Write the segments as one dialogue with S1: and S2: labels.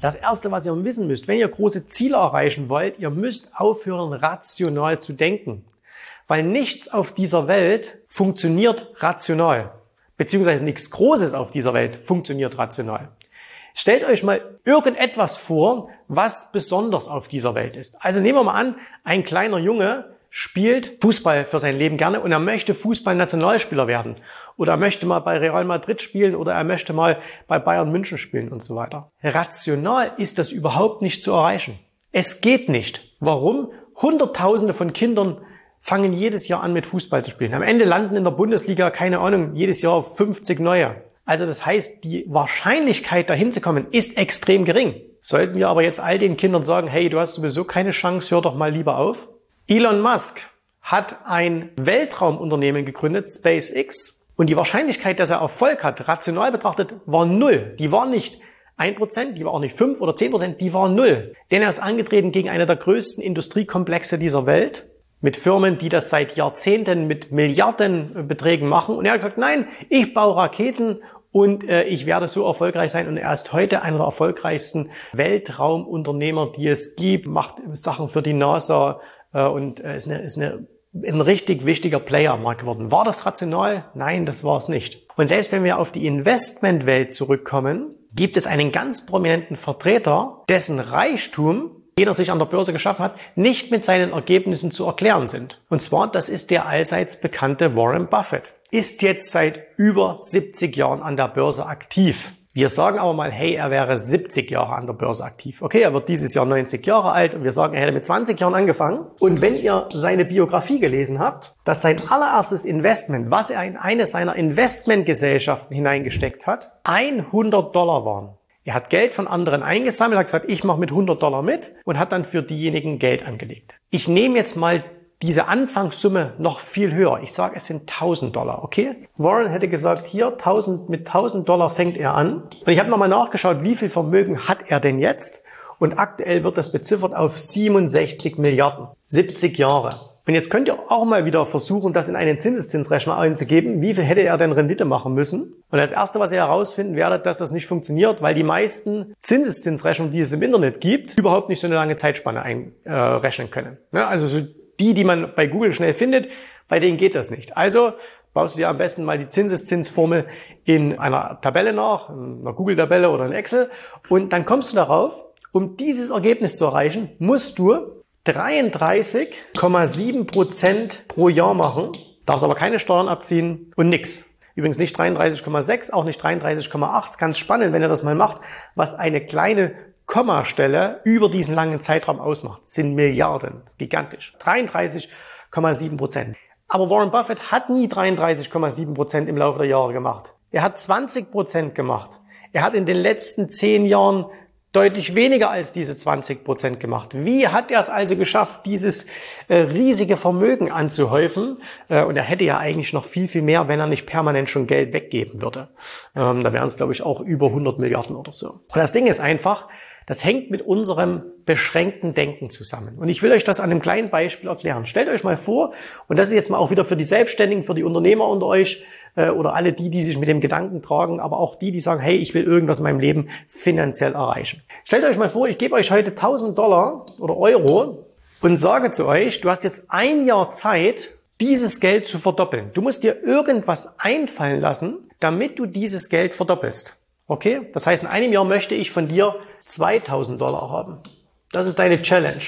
S1: Das erste, was ihr wissen müsst, wenn ihr große Ziele erreichen wollt, ihr müsst aufhören, rational zu denken. Weil nichts auf dieser Welt funktioniert rational. Beziehungsweise nichts Großes auf dieser Welt funktioniert rational. Stellt euch mal irgendetwas vor, was besonders auf dieser Welt ist. Also nehmen wir mal an, ein kleiner Junge spielt Fußball für sein Leben gerne und er möchte Fußballnationalspieler werden. Oder er möchte mal bei Real Madrid spielen oder er möchte mal bei Bayern München spielen und so weiter. Rational ist das überhaupt nicht zu erreichen. Es geht nicht. Warum? Hunderttausende von Kindern fangen jedes Jahr an mit Fußball zu spielen. Am Ende landen in der Bundesliga, keine Ahnung, jedes Jahr 50 neue. Also das heißt, die Wahrscheinlichkeit dahin zu kommen ist extrem gering. Sollten wir aber jetzt all den Kindern sagen, hey, du hast sowieso keine Chance, hör doch mal lieber auf. Elon Musk hat ein Weltraumunternehmen gegründet, SpaceX, und die Wahrscheinlichkeit, dass er Erfolg hat, rational betrachtet, war null. Die war nicht ein Prozent, die war auch nicht fünf oder zehn Prozent, die war null. Denn er ist angetreten gegen eine der größten Industriekomplexe dieser Welt mit Firmen, die das seit Jahrzehnten mit Milliardenbeträgen machen. Und er hat gesagt, nein, ich baue Raketen und äh, ich werde so erfolgreich sein. Und er ist heute einer der erfolgreichsten Weltraumunternehmer, die es gibt, macht Sachen für die NASA, äh, und äh, ist, eine, ist eine, ein richtig wichtiger Player am Markt geworden. War das rational? Nein, das war es nicht. Und selbst wenn wir auf die Investmentwelt zurückkommen, gibt es einen ganz prominenten Vertreter, dessen Reichtum den er sich an der Börse geschaffen hat, nicht mit seinen Ergebnissen zu erklären sind. Und zwar, das ist der allseits bekannte Warren Buffett. Ist jetzt seit über 70 Jahren an der Börse aktiv. Wir sagen aber mal, hey, er wäre 70 Jahre an der Börse aktiv. Okay, er wird dieses Jahr 90 Jahre alt und wir sagen, er hätte mit 20 Jahren angefangen. Und wenn ihr seine Biografie gelesen habt, dass sein allererstes Investment, was er in eine seiner Investmentgesellschaften hineingesteckt hat, 100 Dollar waren. Er hat Geld von anderen eingesammelt, hat gesagt, ich mache mit 100 Dollar mit und hat dann für diejenigen Geld angelegt. Ich nehme jetzt mal diese Anfangssumme noch viel höher. Ich sage, es sind 1000 Dollar, okay? Warren hätte gesagt, hier 1000, mit 1000 Dollar fängt er an. Und ich habe nochmal nachgeschaut, wie viel Vermögen hat er denn jetzt? Und aktuell wird das beziffert auf 67 Milliarden. 70 Jahre. Und jetzt könnt ihr auch mal wieder versuchen, das in einen Zinseszinsrechner einzugeben. Wie viel hätte er denn Rendite machen müssen? Und das Erste, was ihr herausfinden werdet, dass das nicht funktioniert, weil die meisten Zinseszinsrechnungen, die es im Internet gibt, überhaupt nicht so eine lange Zeitspanne einrechnen äh, können. Ja, also so die, die man bei Google schnell findet, bei denen geht das nicht. Also baust du dir am besten mal die Zinseszinsformel in einer Tabelle nach, in einer Google-Tabelle oder in Excel und dann kommst du darauf, um dieses Ergebnis zu erreichen, musst du 33,7 Prozent pro Jahr machen, darfst aber keine Steuern abziehen und nix. Übrigens nicht 33,6, auch nicht 33,8. Ist ganz spannend, wenn ihr das mal macht, was eine kleine Kommastelle über diesen langen Zeitraum ausmacht. Sind Milliarden. Das ist gigantisch. 33,7 Prozent. Aber Warren Buffett hat nie 33,7 Prozent im Laufe der Jahre gemacht. Er hat 20 Prozent gemacht. Er hat in den letzten zehn Jahren deutlich weniger als diese 20 Prozent gemacht. Wie hat er es also geschafft, dieses äh, riesige Vermögen anzuhäufen? Äh, und er hätte ja eigentlich noch viel, viel mehr, wenn er nicht permanent schon Geld weggeben würde. Ähm, da wären es, glaube ich, auch über 100 Milliarden oder so. Und das Ding ist einfach, das hängt mit unserem beschränkten Denken zusammen. Und ich will euch das an einem kleinen Beispiel erklären. Stellt euch mal vor, und das ist jetzt mal auch wieder für die Selbstständigen, für die Unternehmer unter euch äh, oder alle die, die sich mit dem Gedanken tragen, aber auch die, die sagen, hey, ich will irgendwas in meinem Leben finanziell erreichen. Stellt euch mal vor, ich gebe euch heute 1000 Dollar oder Euro und sage zu euch, du hast jetzt ein Jahr Zeit, dieses Geld zu verdoppeln. Du musst dir irgendwas einfallen lassen, damit du dieses Geld verdoppelst. Okay? Das heißt, in einem Jahr möchte ich von dir 2000 Dollar haben. Das ist deine Challenge.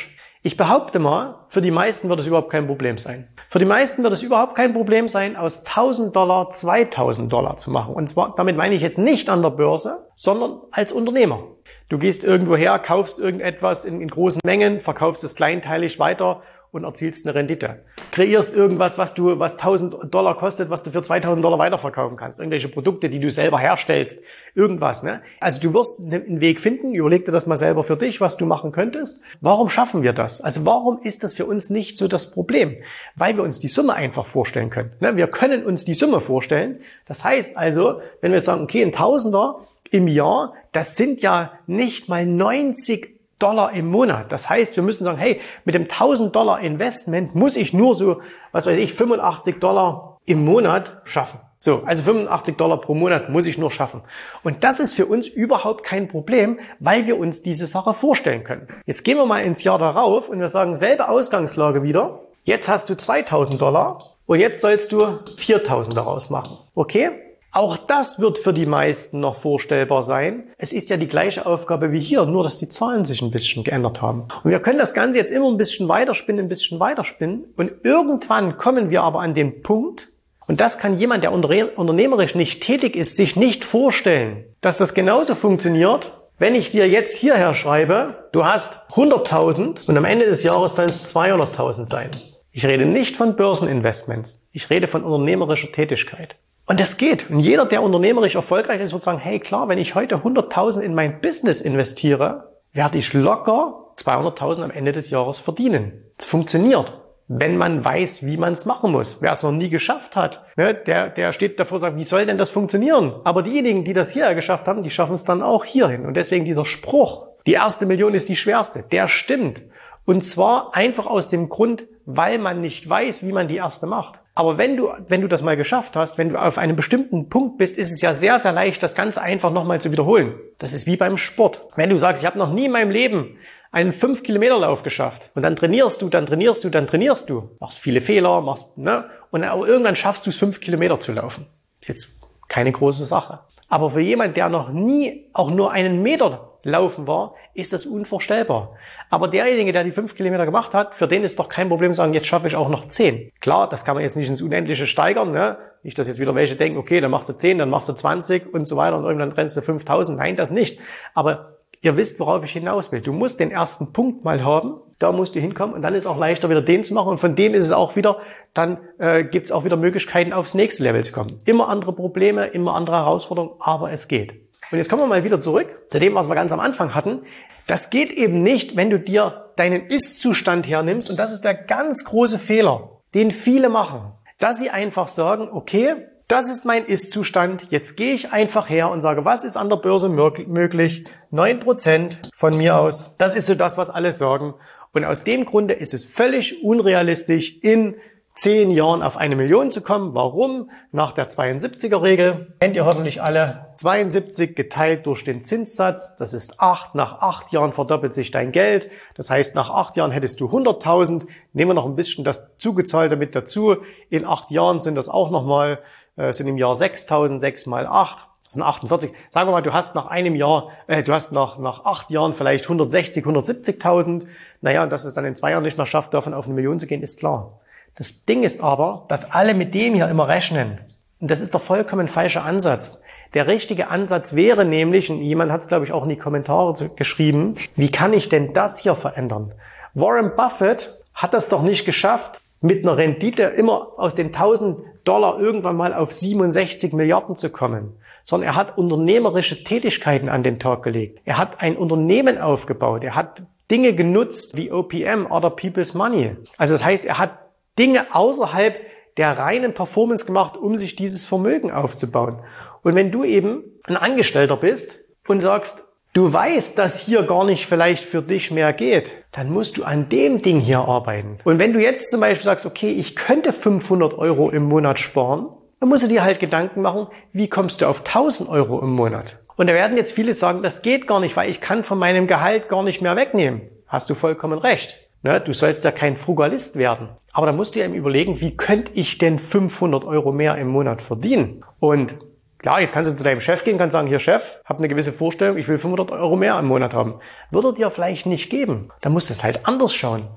S1: Ich behaupte mal, für die meisten wird es überhaupt kein Problem sein. Für die meisten wird es überhaupt kein Problem sein, aus 1000 Dollar 2000 Dollar zu machen. Und zwar, damit meine ich jetzt nicht an der Börse, sondern als Unternehmer. Du gehst irgendwo her, kaufst irgendetwas in, in großen Mengen, verkaufst es kleinteilig weiter und erzielst eine Rendite. Kreierst irgendwas, was du, was 1000 Dollar kostet, was du für 2000 Dollar weiterverkaufen kannst. Irgendwelche Produkte, die du selber herstellst. Irgendwas, ne? Also du wirst ne, einen Weg finden. Überleg dir das mal selber für dich, was du machen könntest. Warum schaffen wir das? Also warum ist das für uns nicht so das Problem? Weil wir uns die Summe einfach vorstellen können. Ne? Wir können uns die Summe vorstellen. Das heißt also, wenn wir sagen, okay, ein Tausender im Jahr, das sind ja nicht mal 90 Dollar im Monat. Das heißt, wir müssen sagen, hey, mit dem 1000 Dollar Investment muss ich nur so, was weiß ich, 85 Dollar im Monat schaffen. So, also 85 Dollar pro Monat muss ich nur schaffen. Und das ist für uns überhaupt kein Problem, weil wir uns diese Sache vorstellen können. Jetzt gehen wir mal ins Jahr darauf und wir sagen, selbe Ausgangslage wieder. Jetzt hast du 2000 Dollar und jetzt sollst du 4000 daraus machen. Okay? Auch das wird für die meisten noch vorstellbar sein. Es ist ja die gleiche Aufgabe wie hier, nur dass die Zahlen sich ein bisschen geändert haben. Und wir können das Ganze jetzt immer ein bisschen weiterspinnen, ein bisschen weiterspinnen. Und irgendwann kommen wir aber an den Punkt, und das kann jemand, der unternehmerisch nicht tätig ist, sich nicht vorstellen, dass das genauso funktioniert, wenn ich dir jetzt hierher schreibe, du hast 100.000 und am Ende des Jahres sollen es 200.000 sein. Ich rede nicht von Börseninvestments. Ich rede von unternehmerischer Tätigkeit. Und das geht. Und jeder, der unternehmerisch erfolgreich ist, wird sagen, hey klar, wenn ich heute 100.000 in mein Business investiere, werde ich locker 200.000 am Ende des Jahres verdienen. Es funktioniert. Wenn man weiß, wie man es machen muss. Wer es noch nie geschafft hat, ne, der, der steht davor und sagt, wie soll denn das funktionieren? Aber diejenigen, die das hier geschafft haben, die schaffen es dann auch hierhin. Und deswegen dieser Spruch, die erste Million ist die schwerste, der stimmt. Und zwar einfach aus dem Grund, weil man nicht weiß, wie man die erste macht. Aber wenn du, wenn du das mal geschafft hast, wenn du auf einem bestimmten Punkt bist, ist es ja sehr, sehr leicht, das Ganze einfach nochmal zu wiederholen. Das ist wie beim Sport. Wenn du sagst, ich habe noch nie in meinem Leben einen 5 Kilometer Lauf geschafft und dann trainierst du, dann trainierst du, dann trainierst du, machst viele Fehler, machst, ne, und irgendwann schaffst du es 5 Kilometer zu laufen. Ist jetzt keine große Sache. Aber für jemand, der noch nie auch nur einen Meter laufen war, ist das unvorstellbar. Aber derjenige, der die fünf Kilometer gemacht hat, für den ist doch kein Problem sagen, jetzt schaffe ich auch noch zehn. Klar, das kann man jetzt nicht ins Unendliche steigern. Ne? Nicht, dass jetzt wieder welche denken, okay, dann machst du zehn, dann machst du zwanzig und so weiter und irgendwann rennst du 5000. Nein, das nicht. Aber ihr wisst, worauf ich hinaus will. Du musst den ersten Punkt mal haben, da musst du hinkommen und dann ist auch leichter wieder den zu machen und von dem ist es auch wieder, dann äh, gibt es auch wieder Möglichkeiten aufs nächste Level zu kommen. Immer andere Probleme, immer andere Herausforderungen, aber es geht. Und jetzt kommen wir mal wieder zurück zu dem, was wir ganz am Anfang hatten. Das geht eben nicht, wenn du dir deinen Ist-Zustand hernimmst. Und das ist der ganz große Fehler, den viele machen. Dass sie einfach sagen, okay, das ist mein Ist-Zustand. Jetzt gehe ich einfach her und sage, was ist an der Börse möglich? 9% von mir aus. Das ist so das, was alle sagen. Und aus dem Grunde ist es völlig unrealistisch, in zehn Jahren auf eine Million zu kommen. Warum? Nach der 72er Regel kennt ihr hoffentlich alle. 72 geteilt durch den Zinssatz, das ist 8. Nach 8 Jahren verdoppelt sich dein Geld. Das heißt, nach 8 Jahren hättest du 100.000. Nehmen wir noch ein bisschen das Zugezahlte mit dazu. In 8 Jahren sind das auch nochmal, äh, sind im Jahr 6.000, 6 mal 8. Das sind 48. Sagen wir mal, du hast nach einem Jahr, äh, du hast nach, nach acht Jahren vielleicht 160, 170.000. Naja, und dass es dann in zwei Jahren nicht mehr schafft, davon auf eine Million zu gehen, ist klar. Das Ding ist aber, dass alle mit dem hier immer rechnen. Und das ist der vollkommen falsche Ansatz. Der richtige Ansatz wäre nämlich, und jemand hat es, glaube ich, auch in die Kommentare geschrieben, wie kann ich denn das hier verändern? Warren Buffett hat das doch nicht geschafft, mit einer Rendite immer aus den 1000 Dollar irgendwann mal auf 67 Milliarden zu kommen, sondern er hat unternehmerische Tätigkeiten an den Tag gelegt. Er hat ein Unternehmen aufgebaut. Er hat Dinge genutzt wie OPM, Other People's Money. Also das heißt, er hat Dinge außerhalb der reinen Performance gemacht, um sich dieses Vermögen aufzubauen. Und wenn du eben ein Angestellter bist und sagst, du weißt, dass hier gar nicht vielleicht für dich mehr geht, dann musst du an dem Ding hier arbeiten. Und wenn du jetzt zum Beispiel sagst, okay, ich könnte 500 Euro im Monat sparen, dann musst du dir halt Gedanken machen, wie kommst du auf 1000 Euro im Monat? Und da werden jetzt viele sagen, das geht gar nicht, weil ich kann von meinem Gehalt gar nicht mehr wegnehmen. Hast du vollkommen recht. Ne, du sollst ja kein Frugalist werden. Aber da musst du dir eben überlegen, wie könnte ich denn 500 Euro mehr im Monat verdienen? Und Klar, jetzt kannst du zu deinem Chef gehen, kannst sagen, hier Chef, hab eine gewisse Vorstellung, ich will 500 Euro mehr im Monat haben. Würde dir vielleicht nicht geben. Dann musst du es halt anders schauen.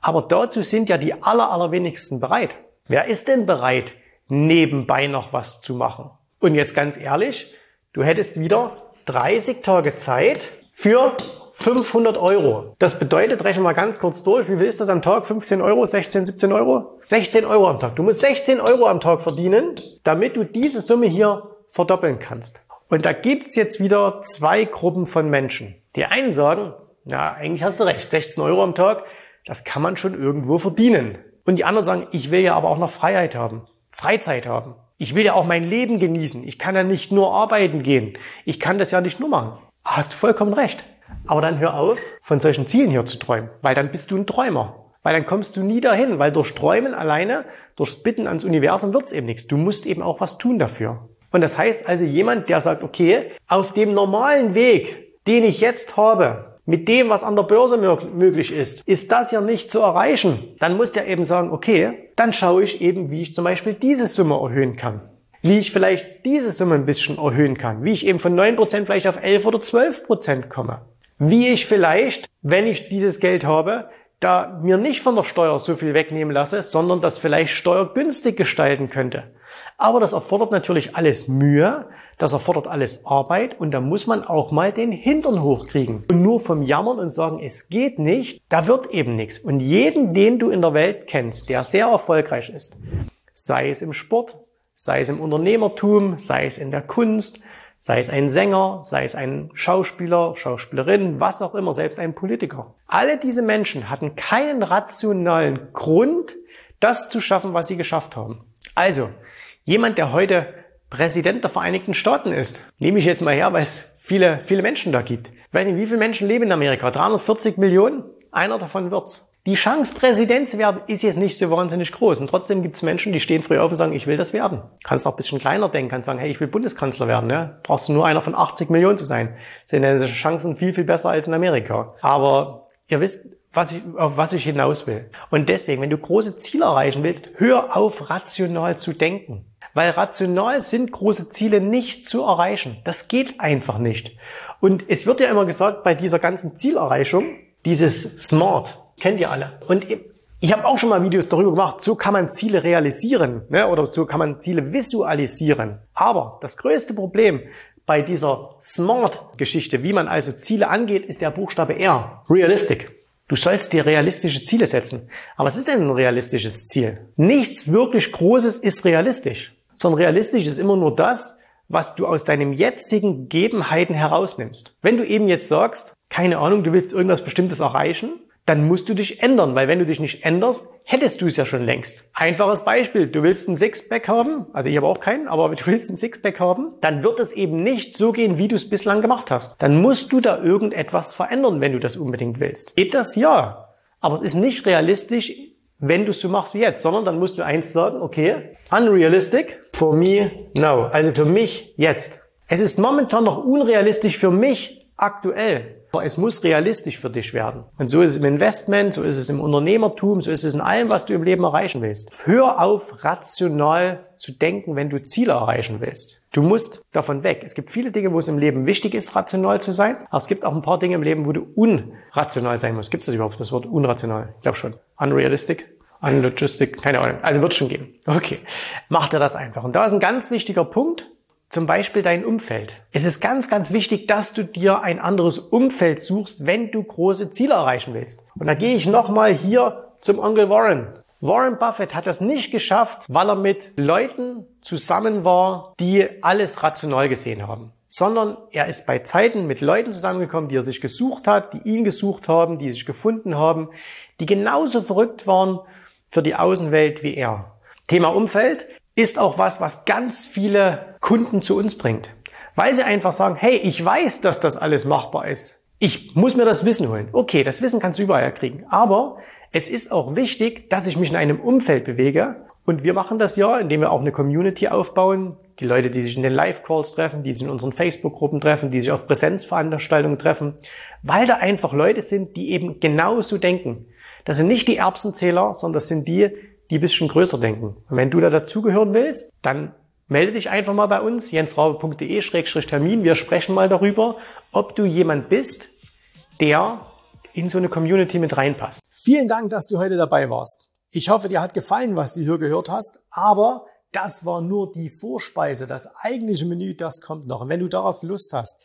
S1: Aber dazu sind ja die aller, allerwenigsten bereit. Wer ist denn bereit, nebenbei noch was zu machen? Und jetzt ganz ehrlich, du hättest wieder 30 Tage Zeit für 500 Euro. Das bedeutet, rechne mal ganz kurz durch, wie viel ist das am Tag? 15 Euro, 16, 17 Euro? 16 Euro am Tag. Du musst 16 Euro am Tag verdienen, damit du diese Summe hier verdoppeln kannst. Und da gibt's jetzt wieder zwei Gruppen von Menschen. Die einen sagen, na, eigentlich hast du recht, 16 Euro am Tag, das kann man schon irgendwo verdienen. Und die anderen sagen, ich will ja aber auch noch Freiheit haben, Freizeit haben. Ich will ja auch mein Leben genießen. Ich kann ja nicht nur arbeiten gehen. Ich kann das ja nicht nur machen. Hast du vollkommen recht. Aber dann hör auf, von solchen Zielen hier zu träumen, weil dann bist du ein Träumer. Weil dann kommst du nie dahin, weil durch Träumen alleine, durchs Bitten ans Universum wird's eben nichts. Du musst eben auch was tun dafür. Und das heißt also jemand, der sagt, okay, auf dem normalen Weg, den ich jetzt habe, mit dem, was an der Börse möglich ist, ist das ja nicht zu erreichen. Dann muss der eben sagen, okay, dann schaue ich eben, wie ich zum Beispiel diese Summe erhöhen kann. Wie ich vielleicht diese Summe ein bisschen erhöhen kann. Wie ich eben von 9% vielleicht auf 11 oder 12% komme wie ich vielleicht, wenn ich dieses Geld habe, da mir nicht von der Steuer so viel wegnehmen lasse, sondern das vielleicht steuergünstig gestalten könnte. Aber das erfordert natürlich alles Mühe, das erfordert alles Arbeit und da muss man auch mal den Hintern hochkriegen. Und nur vom Jammern und sagen, es geht nicht, da wird eben nichts. Und jeden, den du in der Welt kennst, der sehr erfolgreich ist, sei es im Sport, sei es im Unternehmertum, sei es in der Kunst, Sei es ein Sänger, sei es ein Schauspieler, Schauspielerin, was auch immer, selbst ein Politiker. Alle diese Menschen hatten keinen rationalen Grund, das zu schaffen, was sie geschafft haben. Also, jemand, der heute Präsident der Vereinigten Staaten ist, nehme ich jetzt mal her, weil es viele, viele Menschen da gibt. Ich weiß nicht, wie viele Menschen leben in Amerika? 340 Millionen? Einer davon wird's. Die Chance, Präsident zu werden, ist jetzt nicht so wahnsinnig groß. Und trotzdem gibt es Menschen, die stehen früh auf und sagen, ich will das werden. Kannst auch ein bisschen kleiner denken, kannst sagen, hey, ich will Bundeskanzler werden. Ne? Brauchst du nur einer von 80 Millionen zu sein. Sind deine Chancen viel, viel besser als in Amerika. Aber ihr wisst, was ich, auf was ich hinaus will. Und deswegen, wenn du große Ziele erreichen willst, hör auf, rational zu denken. Weil rational sind große Ziele nicht zu erreichen. Das geht einfach nicht. Und es wird ja immer gesagt, bei dieser ganzen Zielerreichung, dieses Smart, Kennt ihr alle. Und ich habe auch schon mal Videos darüber gemacht, so kann man Ziele realisieren ne? oder so kann man Ziele visualisieren. Aber das größte Problem bei dieser Smart-Geschichte, wie man also Ziele angeht, ist der Buchstabe R. Realistic. Du sollst dir realistische Ziele setzen. Aber was ist denn ein realistisches Ziel? Nichts wirklich Großes ist realistisch, sondern realistisch ist immer nur das, was du aus deinem jetzigen Gegebenheiten herausnimmst. Wenn du eben jetzt sagst, keine Ahnung, du willst irgendwas Bestimmtes erreichen, dann musst du dich ändern, weil wenn du dich nicht änderst, hättest du es ja schon längst. Einfaches Beispiel, du willst ein Sixpack haben, also ich habe auch keinen, aber du willst ein Sixpack haben, dann wird es eben nicht so gehen, wie du es bislang gemacht hast. Dann musst du da irgendetwas verändern, wenn du das unbedingt willst. Geht das? Ja. Aber es ist nicht realistisch, wenn du es so machst wie jetzt, sondern dann musst du eins sagen, okay, unrealistic, for me, no. Also für mich jetzt. Es ist momentan noch unrealistisch für mich aktuell. Aber es muss realistisch für dich werden. Und so ist es im Investment, so ist es im Unternehmertum, so ist es in allem, was du im Leben erreichen willst. Hör auf, rational zu denken, wenn du Ziele erreichen willst. Du musst davon weg. Es gibt viele Dinge, wo es im Leben wichtig ist, rational zu sein. Aber es gibt auch ein paar Dinge im Leben, wo du unrational sein musst. Gibt es das überhaupt, das Wort unrational? Ich glaube schon. Unrealistic? Unlogistic? Keine Ahnung. Also wird es schon geben. Okay. Mach dir das einfach. Und da ist ein ganz wichtiger Punkt. Zum Beispiel dein Umfeld. Es ist ganz, ganz wichtig, dass du dir ein anderes Umfeld suchst, wenn du große Ziele erreichen willst. Und da gehe ich nochmal hier zum Onkel Warren. Warren Buffett hat das nicht geschafft, weil er mit Leuten zusammen war, die alles rational gesehen haben. Sondern er ist bei Zeiten mit Leuten zusammengekommen, die er sich gesucht hat, die ihn gesucht haben, die sich gefunden haben, die genauso verrückt waren für die Außenwelt wie er. Thema Umfeld ist auch was, was ganz viele Kunden zu uns bringt. Weil sie einfach sagen, hey, ich weiß, dass das alles machbar ist. Ich muss mir das Wissen holen. Okay, das Wissen kannst du überall kriegen. Aber es ist auch wichtig, dass ich mich in einem Umfeld bewege. Und wir machen das ja, indem wir auch eine Community aufbauen. Die Leute, die sich in den Live-Calls treffen, die sich in unseren Facebook-Gruppen treffen, die sich auf Präsenzveranstaltungen treffen. Weil da einfach Leute sind, die eben genauso denken. Das sind nicht die Erbsenzähler, sondern das sind die, die bisschen größer denken. Und wenn du da dazugehören willst, dann Melde dich einfach mal bei uns, jensraube.de-termin. Wir sprechen mal darüber, ob du jemand bist, der in so eine Community mit reinpasst. Vielen Dank, dass du heute dabei warst. Ich hoffe, dir hat gefallen, was du hier gehört hast, aber das war nur die Vorspeise. Das eigentliche Menü, das kommt noch. Und wenn du darauf Lust hast,